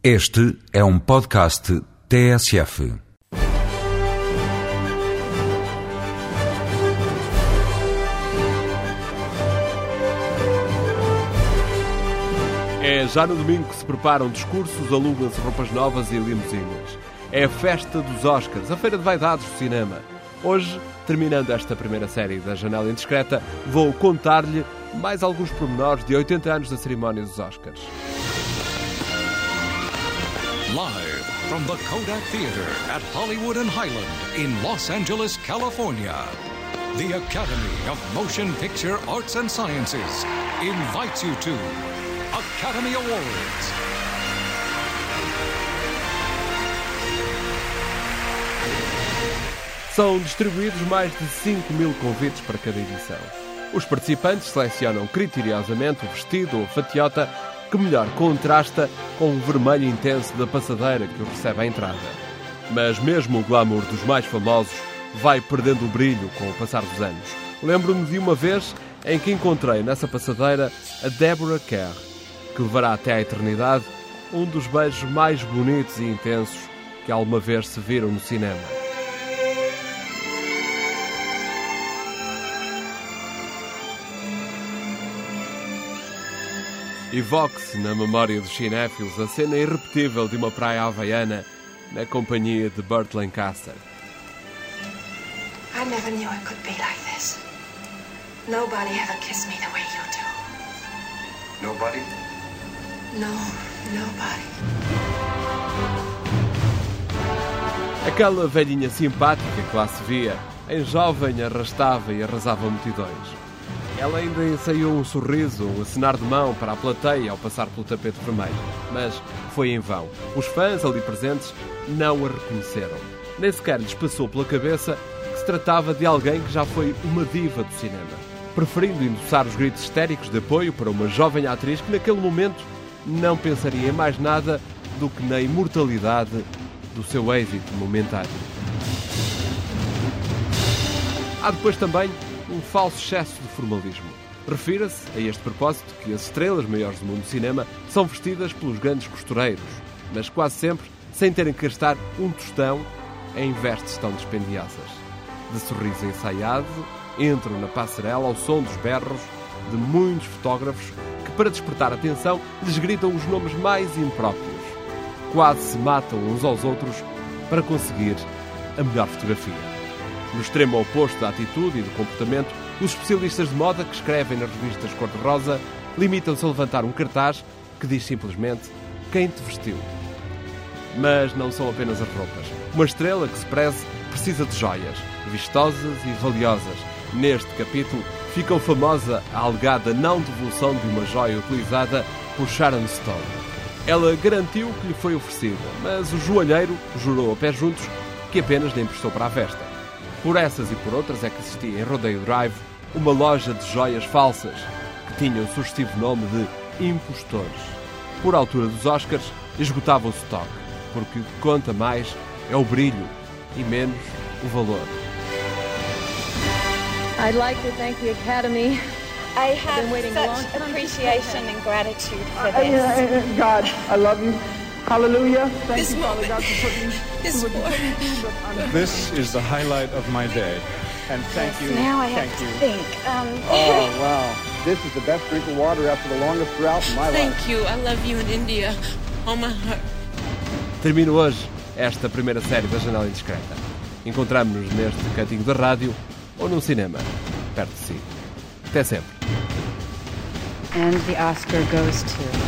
Este é um podcast TSF. É já no domingo que se preparam discursos, alugam-se roupas novas e limusinas. É a festa dos Oscars, a feira de vaidades do cinema. Hoje, terminando esta primeira série da Janela Indiscreta, vou contar-lhe mais alguns pormenores de 80 anos da cerimónia dos Oscars. Live from the Kodak Theater at Hollywood and Highland in Los Angeles, California. The Academy of Motion Picture Arts and Sciences invites you to Academy Awards. São distribuídos mais de 5 mil convites para cada edição. Os participantes selecionam criteriosamente o vestido ou fatiota que melhor contrasta com o vermelho intenso da passadeira que os recebe à entrada. Mas mesmo o glamour dos mais famosos vai perdendo o brilho com o passar dos anos. Lembro-me de uma vez em que encontrei nessa passadeira a Deborah Kerr, que levará até à eternidade um dos beijos mais bonitos e intensos que alguma vez se viram no cinema. Evoque-se na memória dos cinéfilos a cena irrepetível de uma praia havaiana na companhia de Burt Lancaster. I never knew it could be like this. Nobody ever kissed me the way you do. Nobody? No, nobody. Aquela velhinha simpática que lá se via, em jovem arrastava e arrasava multidões. Ela ainda ensaiou um sorriso, um acenar de mão para a plateia ao passar pelo tapete vermelho, mas foi em vão. Os fãs ali presentes não a reconheceram. Nem sequer lhes passou pela cabeça que se tratava de alguém que já foi uma diva do cinema, preferindo endossar os gritos histéricos de apoio para uma jovem atriz que naquele momento não pensaria em mais nada do que na imortalidade do seu êxito momentâneo. Há depois também um falso excesso de formalismo. Refira-se, a este propósito, que as estrelas maiores do mundo do cinema são vestidas pelos grandes costureiros, mas quase sempre sem terem que gastar um tostão em vestes tão dispendiosas. De sorriso ensaiado, entram na passarela ao som dos berros de muitos fotógrafos que, para despertar atenção, lhes gritam os nomes mais impróprios. Quase se matam uns aos outros para conseguir a melhor fotografia. No extremo oposto da atitude e do comportamento, os especialistas de moda que escrevem nas revistas cor-de-rosa limitam-se a levantar um cartaz que diz simplesmente quem te vestiu. Mas não são apenas as roupas. Uma estrela que se preze precisa de joias, vistosas e valiosas. Neste capítulo ficou famosa a alegada não devolução de uma joia utilizada por Sharon Stone. Ela garantiu que lhe foi oferecida, mas o joalheiro jurou a pé juntos que apenas lhe emprestou para a festa. Por essas e por outras é que existia em Rodeio Drive uma loja de joias falsas que tinha o sugestivo nome de impostores. Por altura dos Oscars, esgotava o stock, porque o que conta mais é o brilho e menos o valor. I'd like to thank the Academy. I have such appreciation and gratitude for I- this. God, I love you. Hallelujah. Thank This you, moment God, for putting is for This is the highlight of my day. And thank you. Now I have thank to you. think. Um, Oh, wow. This is the best drink of water after the longest drought in my life. Thank you. I love you in India. All my heart. Termino hoje esta primeira série da Janela Indiscreta. Encontramos-nos neste cantinho da rádio ou num cinema, perto de si. Até sempre. And the Oscar goes to.